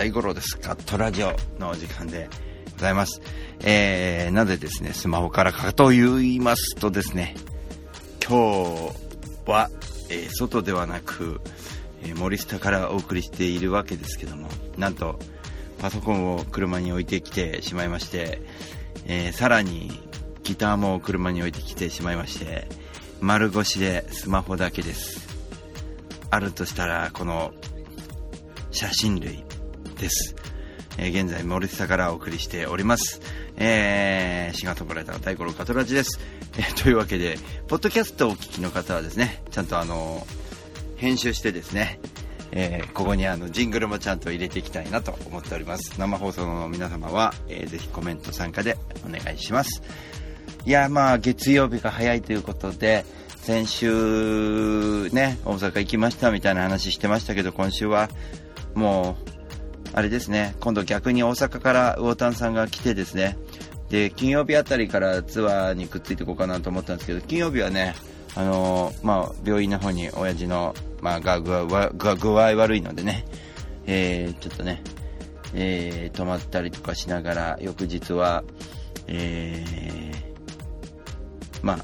大五郎ですガットラジオのお時間でございますえー、なぜですねスマホからかと言いますとですね今日は、えー、外ではなく、えー、森下からお送りしているわけですけどもなんとパソコンを車に置いてきてしまいまして、えー、さらにギターも車に置いてきてしまいまして丸腰でスマホだけですあるとしたらこの写真類です、えー、現在森下からお送りしております。えー、シガトコライター大五郎カトラジです、えー、というわけでポッドキャストをお聞きの方はですねちゃんとあの編集してですねえー、ここにあのジングルもちゃんと入れていきたいなと思っております。生放送の皆様は、えー、ぜひコメント参加でお願いします。いやまあ月曜日が早いということで先週ね大阪行きましたみたいな話してましたけど今週はもうあれですね今度逆に大阪から魚丹さんが来てですねで金曜日あたりからツアーにくっついていこうかなと思ったんですけど金曜日はねあのー、まあ、病院の方に親父の、まあ、が具合具合悪いのでね、えー、ちょっとね、えー、泊まったりとかしながら翌日は、えー、ま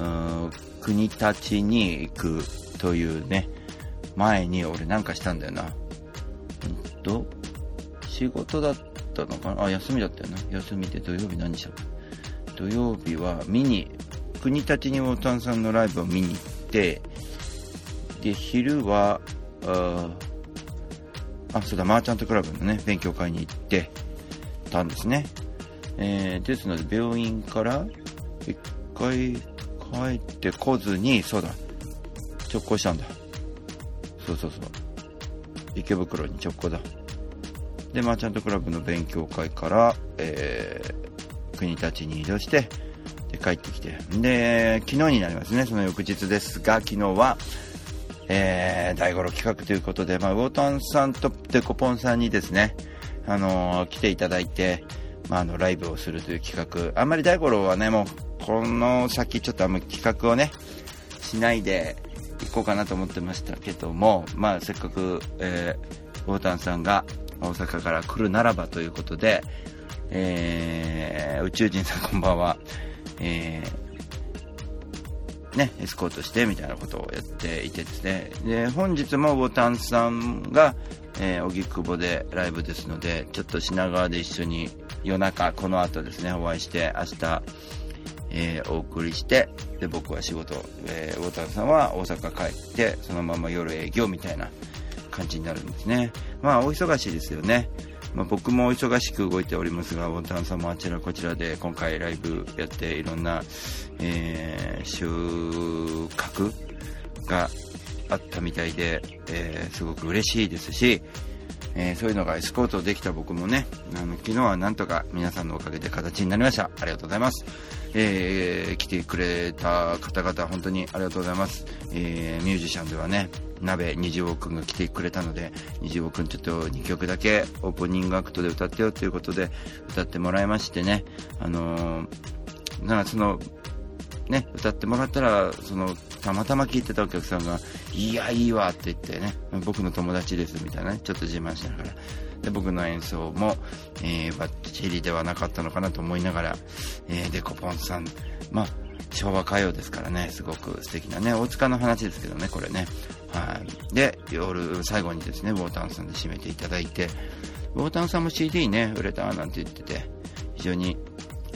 あ、国立に行くというね、前に俺なんかしたんだよな。うんと、仕事だったのかな？あ、休みだったよな。休みで土曜日何した土曜日は見に、国立に大谷さんのライブを見に行って、で、昼は、あ、あそうだ、マーチャントクラブのね、勉強会に行ってたんですね。えー、ですので、病院から回帰ってこずに、そうだ、直行したんだ。そうそうそう。池袋に直行だ。で、マーチャントクラブの勉強会から、えー、国立に移動して、で、帰ってきて。で、昨日になりますね、その翌日ですが、昨日は、えー、大五郎企画ということで、まあ、ウォータンさんとデコポンさんにですね、あのー、来ていただいて、まあ、あの、ライブをするという企画。あんまり大五郎はね、もう、この先ちょっとあんま企画をね、しないで行こうかなと思ってましたけども、まあせっかく、えー、ウォータンさんが大阪から来るならばということで、えー、宇宙人さんこんばんは、えー、ね、エスコートしてみたいなことをやっていてですね、で、本日もウォータンさんが、えー、荻窪でライブですので、ちょっと品川で一緒に夜中、この後ですね、お会いして、明日、えー、お送りして、で、僕は仕事、えー、大田さんは大阪帰って、そのまま夜営業みたいな感じになるんですね。まあ、お忙しいですよね。まあ、僕も忙しく動いておりますが、ウォンタンさんもあちらこちらで今回ライブやっていろんな、えー、収穫があったみたいで、えー、すごく嬉しいですし、えー、そういうのがエスコートできた僕もね、あの、昨日はなんとか皆さんのおかげで形になりました。ありがとうございます。えー、来てくれた方々、本当にありがとうございます。えー、ミュージシャンではね、鍋虹尾くんが来てくれたので、虹尾くんちょっと2曲だけオープニングアクトで歌ってよということで、歌ってもらいましてね、あのー、なんかその、ね、歌ってもらったら、その、たまたま聞いてたお客さんが、いや、いいわって言ってね、僕の友達ですみたいなね、ちょっと自慢しながら。で、僕の演奏も、えー、バッチリではなかったのかなと思いながら、えー、デコポンさん、まあ、昭和歌謡ですからね、すごく素敵なね、大塚の話ですけどね、これね。はい。で、夜、最後にですね、ウォータンさんで締めていただいて、ウォータンさんも CD ね、売れたなんて言ってて、非常に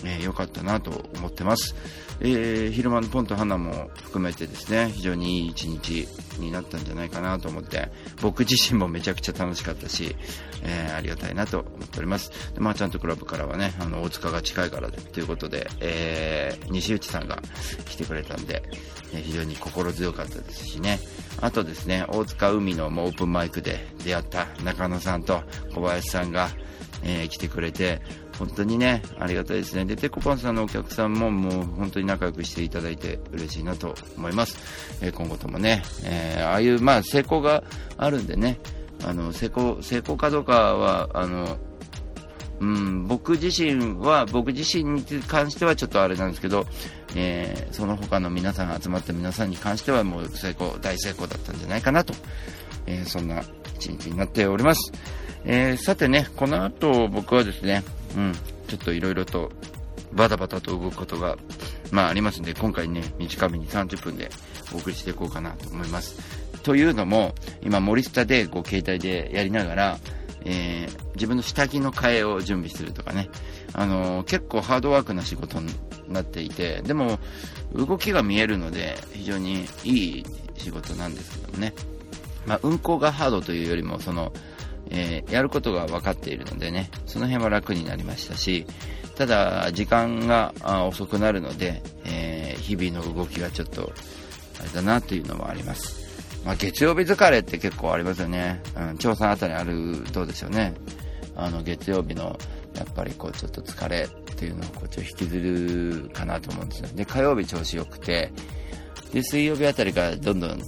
えー、良かったなと思ってます。えー、昼間のポンと花も含めてですね、非常にいい一日になったんじゃないかなと思って、僕自身もめちゃくちゃ楽しかったし、えー、ありがたいなと思っております。で、まあちゃんとクラブからはね、あの、大塚が近いからということで、えー、西内さんが来てくれたんで、えー、非常に心強かったですしね。あとですね、大塚海のオープンマイクで出会った中野さんと小林さんが、えー、来てくれて、本当にね、ありがたいですね。で、テコパンさんのお客さんももう本当に仲良くしていただいて嬉しいなと思います。えー、今後ともね、えー、ああいう、まあ成功があるんでね、あの、成功、成功かどうかは、あの、うん、僕自身は、僕自身に関してはちょっとあれなんですけど、えー、その他の皆さん集まった皆さんに関してはもう成功、大成功だったんじゃないかなと、えー、そんな一日になっております。えー、さてね、この後僕はですね、うん、ちょっといろいろとバタバタと動くことが、まあありますんで、今回ね、短めに30分でお送りしていこうかなと思います。というのも、今森下でこう携帯でやりながら、えー、自分の下着の替えを準備するとかね、あのー、結構ハードワークな仕事になっていて、でも、動きが見えるので、非常にいい仕事なんですけどもね。まあ、運行がハードというよりも、その、えー、やることが分かっているのでね、その辺は楽になりましたし、ただ、時間が遅くなるので、えー、日々の動きがちょっと、あれだなというのもあります。まあ、月曜日疲れって結構ありますよね。うん、調査あたりある、どうでしょうね。あの、月曜日の、やっぱりこう、ちょっと疲れっていうのをこう、ちょっと引きずるかなと思うんですよ。で、火曜日調子良くて、で、水曜日あたりからどんどん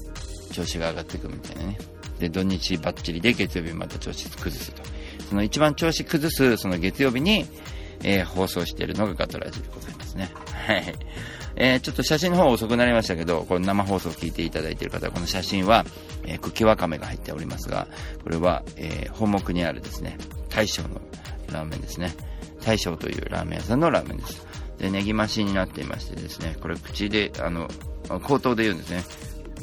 調子が上がっていくみたいなね。で、土日バッチリで月曜日また調子崩すと。その一番調子崩す、その月曜日に、えー、放送しているのがガトラジでございますね。はい。えー、ちょっと写真の方遅くなりましたけど、この生放送を聞いていただいている方は、この写真は、えー、茎わかめが入っておりますが、これは、えー、本目にあるですね、大将のラーメンですね。大将というラーメン屋さんのラーメンです。で、ネギ増しになっていましてですね、これ口で、あの、口頭で言うんですね。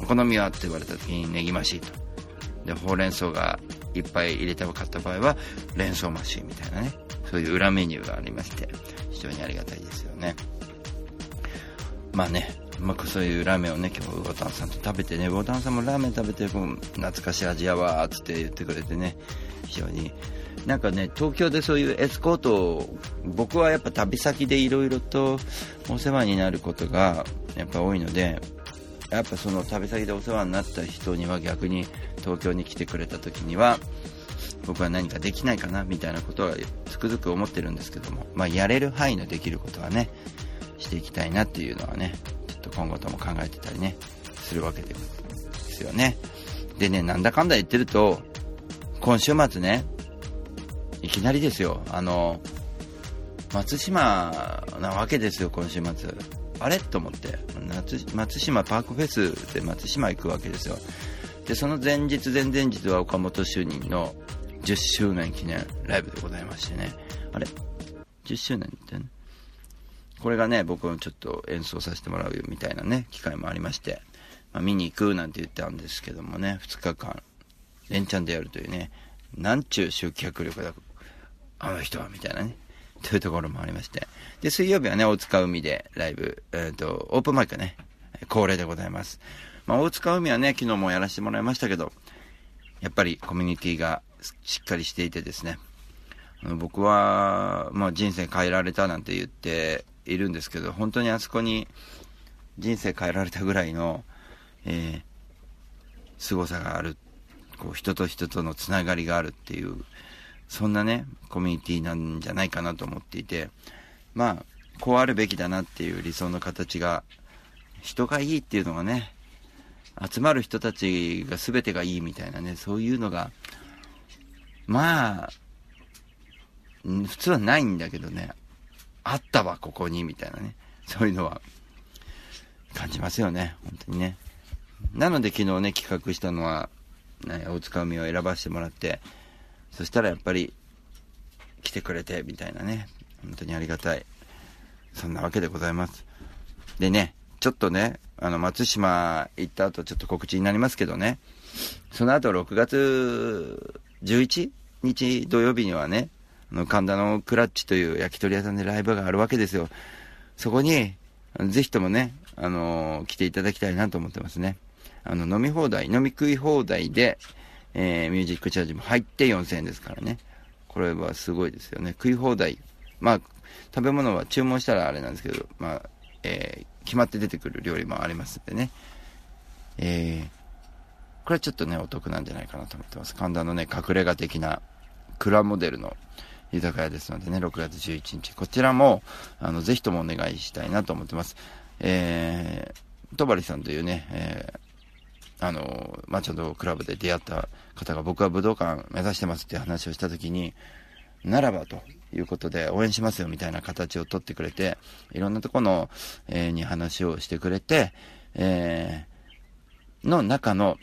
お好みはって言われた時にネギ増しと。で、ほうれん草がいっぱい入れて買った場合は、連想増しみたいなね、そういう裏メニューがありまして、非常にありがたいですよね。まあね、まあ、そういうラーメンをね、今日、ウボタンさんと食べてね、ボタンさんもラーメン食べて、懐かしい味やわーつって言ってくれてね、非常に。なんかね、東京でそういうエスコートを、僕はやっぱ旅先でいろいろとお世話になることがやっぱ多いので、やっぱその旅先でお世話になった人には逆に東京に来てくれた時には、僕は何かできないかなみたいなことはつくづく思ってるんですけども、まあ、やれる範囲のできることはね、していきたいなっていうのはね、ちょっと今後とも考えてたりね、するわけですよね。でね、なんだかんだ言ってると、今週末ね、いきなりですよ、あの、松島なわけですよ、今週末。あれ？と思って、松島パークフェスで松島行くわけですよ。で、その前日、前々日は岡本就任の10周年記念ライブでございましてね。あれ ?10 周年ってね。これがね、僕もちょっと演奏させてもらうみたいなね、機会もありまして、まあ、見に行くなんて言ったんですけどもね、2日間、連チャンでやるというね、なんちゅう集客力だ、あの人は、みたいなね、というところもありまして。で、水曜日はね、大塚海でライブ、えっ、ー、と、オープンマイクね、恒例でございます。まあ、大塚海はね、昨日もやらせてもらいましたけど、やっぱりコミュニティがしっかりしていてですね、僕は、まあ、人生変えられたなんて言っているんですけど、本当にあそこに人生変えられたぐらいの、えー、凄さがある。こう、人と人とのつながりがあるっていう、そんなね、コミュニティなんじゃないかなと思っていて、まあ、こうあるべきだなっていう理想の形が、人がいいっていうのがね、集まる人たちが全てがいいみたいなね、そういうのが、まあ、普通はないんだけどね、あったわ、ここに、みたいなね、そういうのは感じますよね、本当にね。なので昨日ね、企画したのは、ね、大塚海を選ばせてもらって、そしたらやっぱり、来てくれて、みたいなね、本当にありがたい。そんなわけでございます。でね、ちょっとね、あの、松島行った後ちょっと告知になりますけどね、その後6月11日土曜日にはね、あの、神田のクラッチという焼き鳥屋さんでライブがあるわけですよ。そこに、ぜひともね、あの、来ていただきたいなと思ってますね。あの、飲み放題、飲み食い放題で、えー、ミュージックチャージも入って4000円ですからね。これはすごいですよね。食い放題。まあ、食べ物は注文したらあれなんですけど、まあ、えー、決まって出てくる料理もありますんでね。えー、これはちょっとね、お得なんじゃないかなと思ってます。神田のね、隠れ家的な、蔵モデルの、豊屋ですのでね、6月11日。こちらも、あの、ぜひともお願いしたいなと思ってます。えー、戸張さんというね、えー、あの、まあ、ちょうどクラブで出会った方が僕は武道館目指してますっていう話をしたときに、ならばということで応援しますよみたいな形をとってくれて、いろんなとこの、えー、に話をしてくれて、えー、の中の、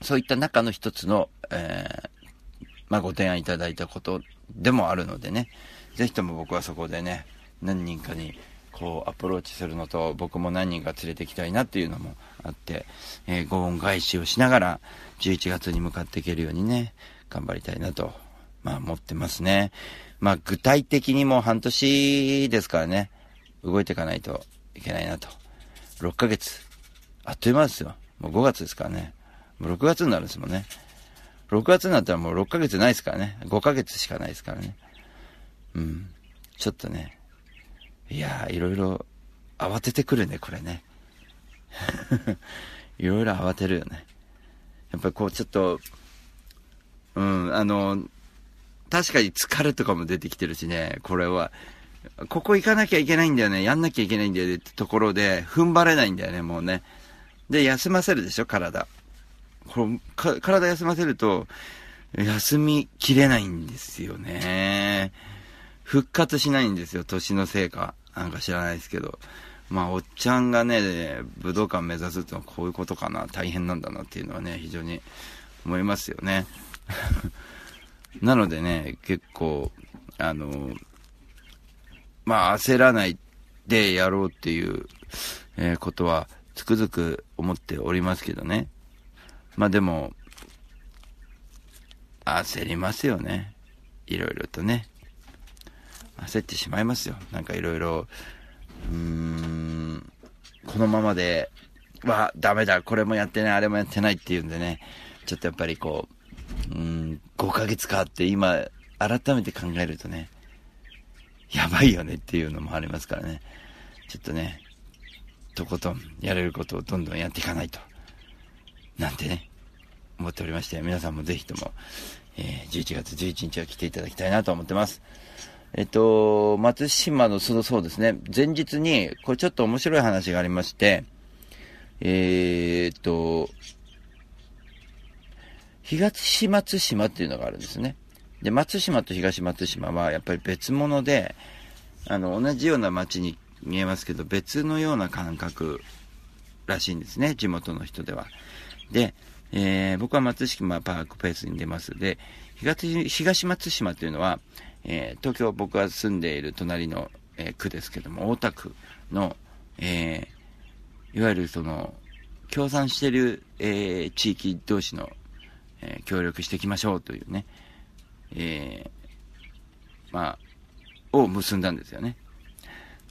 そういった中の一つの、えー、まあ、ご提案いただいたことでもあるのでね、ぜひとも僕はそこでね、何人かにこうアプローチするのと、僕も何人か連れて行きたいなっていうのもあって、えー、ご恩返しをしながら、11月に向かっていけるようにね、頑張りたいなと、まあ思ってますね。まあ具体的にもう半年ですからね、動いていかないといけないなと。6ヶ月。あっという間ですよ。もう5月ですからね。もう6月になるんですもんね。6月になったらもう6ヶ月ないですからね。5ヶ月しかないですからね。うん。ちょっとね。いやー、いろいろ慌ててくるね、これね。いろいろ慌てるよね。やっぱりこうちょっと、うん、あの、確かに疲れとかも出てきてるしね、これは。ここ行かなきゃいけないんだよね、やんなきゃいけないんだよねってところで、踏ん張れないんだよね、もうね。で、休ませるでしょ、体。これ体休ませると、休みきれないんですよね。復活しないんですよ、年のせいか。なんか知らないですけど。まあ、おっちゃんがね、武道館目指すってのはこういうことかな、大変なんだなっていうのはね、非常に思いますよね。なのでね、結構、あの、まあ、焦らないでやろうっていう、えー、ことは、つくづく思っておりますけどね。まあでも、焦りますよね。いろいろとね。焦ってしまいますよ。なんかいろいろ、うーん、このままで、は、ダメだ、これもやってない、あれもやってないっていうんでね、ちょっとやっぱりこう、うん、5ヶ月かって今、改めて考えるとね、やばいよねっていうのもありますからね。ちょっとね、とことんやれることをどんどんやっていかないと。なんてね、思っておりまして、皆さんもぜひとも、えー、11月11日は来ていただきたいなと思ってます。えっと、松島の、そのそうですね、前日に、これちょっと面白い話がありまして、えー、っと、東松島っていうのがあるんですね。で、松島と東松島はやっぱり別物で、あの、同じような街に見えますけど、別のような感覚らしいんですね、地元の人では。で、えー、僕は松島パークペースに出ますで、東東松島というのは、えー、東京僕が住んでいる隣の、えー、区ですけども、大田区の、えいわゆるその、協賛してる、え地域同士の、え協力していきましょうというね、えまあ、を結んだんですよね。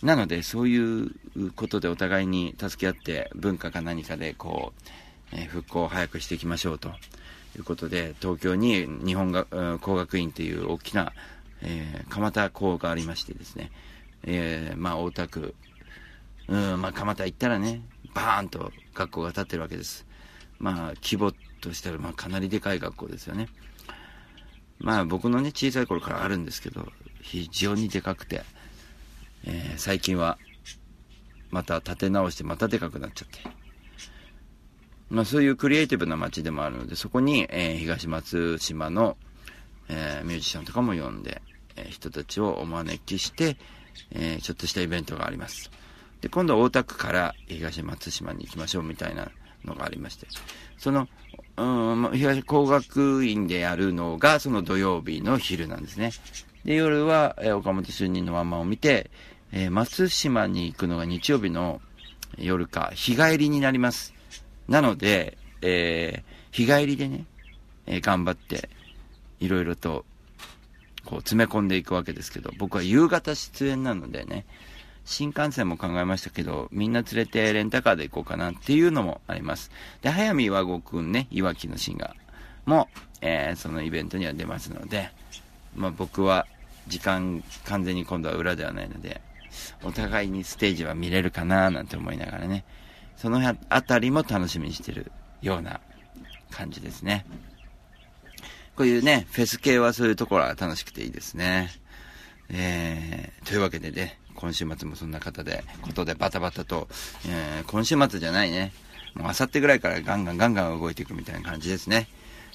なので、そういうことでお互いに助け合って、文化か何かでこう、え復興を早くしていきましょうということで、東京に日本が工学院という大きな、えー、蒲田校がありましてですね、えー、まあ大田区、うん、まあ蒲田行ったらね、バーンと学校が建ってるわけです。まあ規模としたらまあかなりでかい学校ですよね。まあ僕のね、小さい頃からあるんですけど、非常にでかくて、えー、最近はまた建て直してまたでかくなっちゃって、まあ、そういうクリエイティブな街でもあるので、そこに、えー、東松島の、えー、ミュージシャンとかも呼んで、え、人たちをお招きして、えちょっとしたイベントがあります。で、今度は大田区から東松島に行きましょうみたいなのがありまして、その、うん、東工学院でやるのが、その土曜日の昼なんですね。で、夜は、え岡本主任のワンマンを見て、え松島に行くのが日曜日の夜か、日帰りになります。なので、えー、日帰りでね、え、頑張って、いろいろと、こう、詰め込んでいくわけですけど、僕は夕方出演なのでね、新幹線も考えましたけど、みんな連れてレンタカーで行こうかなっていうのもあります。で、早見和子くんね、いわきのシンガーも、えー、そのイベントには出ますので、まあ僕は時間完全に今度は裏ではないので、お互いにステージは見れるかななんて思いながらね、そのあたりも楽しみにしてるような感じですね。こういうね、フェス系はそういうところは楽しくていいですね。えー、というわけでね、今週末もそんな方で、ことでバタバタと、えー、今週末じゃないね、もうあさってぐらいからガンガンガンガン動いていくみたいな感じですね。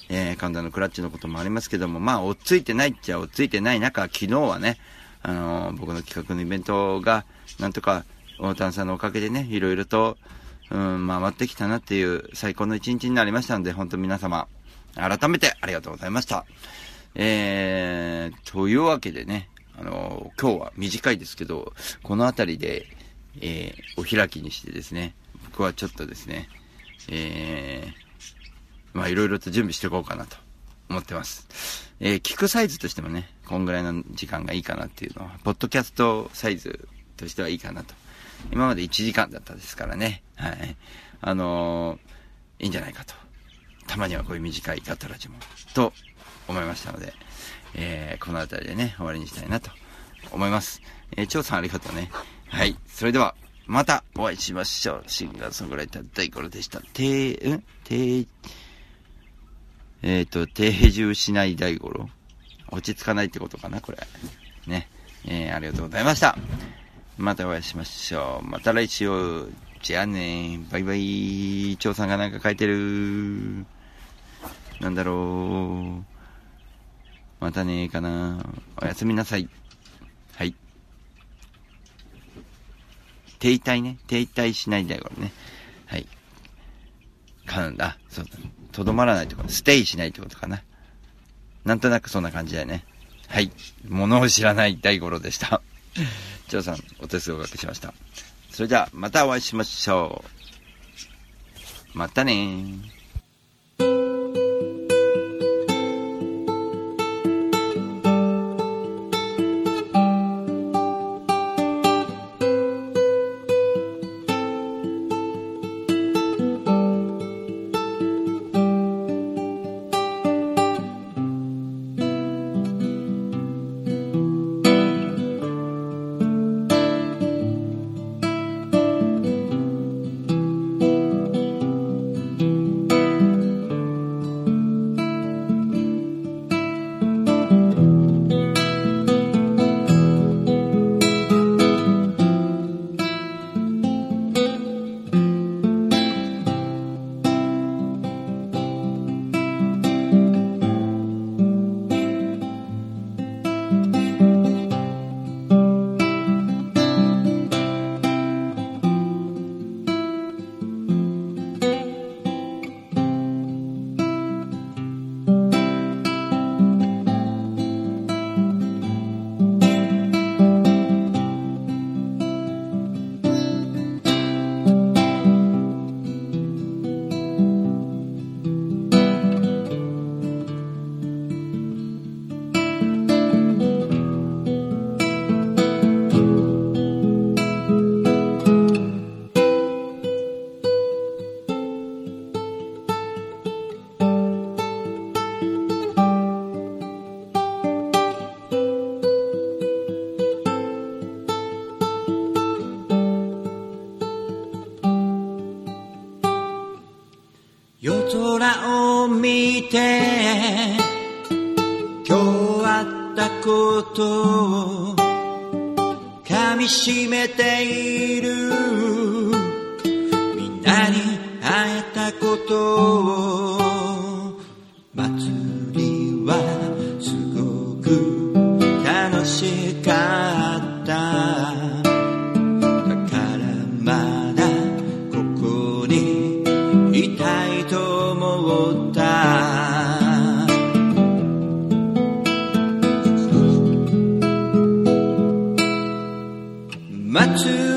えー、神田のクラッチのこともありますけども、まあ、追っついてないっちゃ追っついてない中、昨日はね、あのー、僕の企画のイベントが、なんとか、大谷さんのおかげでね、いろいろと、うん、回ってきたなっていう最高の一日になりましたので、本当皆様、改めてありがとうございました。えー、というわけでね、あの、今日は短いですけど、この辺りで、えー、お開きにしてですね、僕はちょっとですね、えー、まあいろいろと準備していこうかなと思ってます。えー、聞くサイズとしてもね、こんぐらいの時間がいいかなっていうのは、ポッドキャストサイズとしてはいいかなと。今まで1時間だったですからね。はい。あのー、いいんじゃないかと。たまにはこういう短いガッタラジも、と思いましたので、えー、この辺りでね、終わりにしたいなと思います。えー、蝶さんありがとうね。はい。それでは、またお会いしましょう。シンガーソングライター大五郎でした。て、ん？て、えっ、ー、と、定住しない大五郎？落ち着かないってことかな、これ。ね。えー、ありがとうございました。またお会いしましょう。また来週。じゃあね。バイバイ。蝶さんがなんか書いてる。なんだろう。またねかな。おやすみなさい。はい。停滞ね。停滞しないで、これね。はい。かんだ。そうだ。とどまらないってこと。ステイしないってことかな。なんとなくそんな感じだよね。はい。物を知らない大五郎でした。長さん、お手数をおかけしました。それじゃあ、またお会いしましょう。またねー。夜空を見て今日あったことを噛みしめている。みんなに会えたことを Matthew.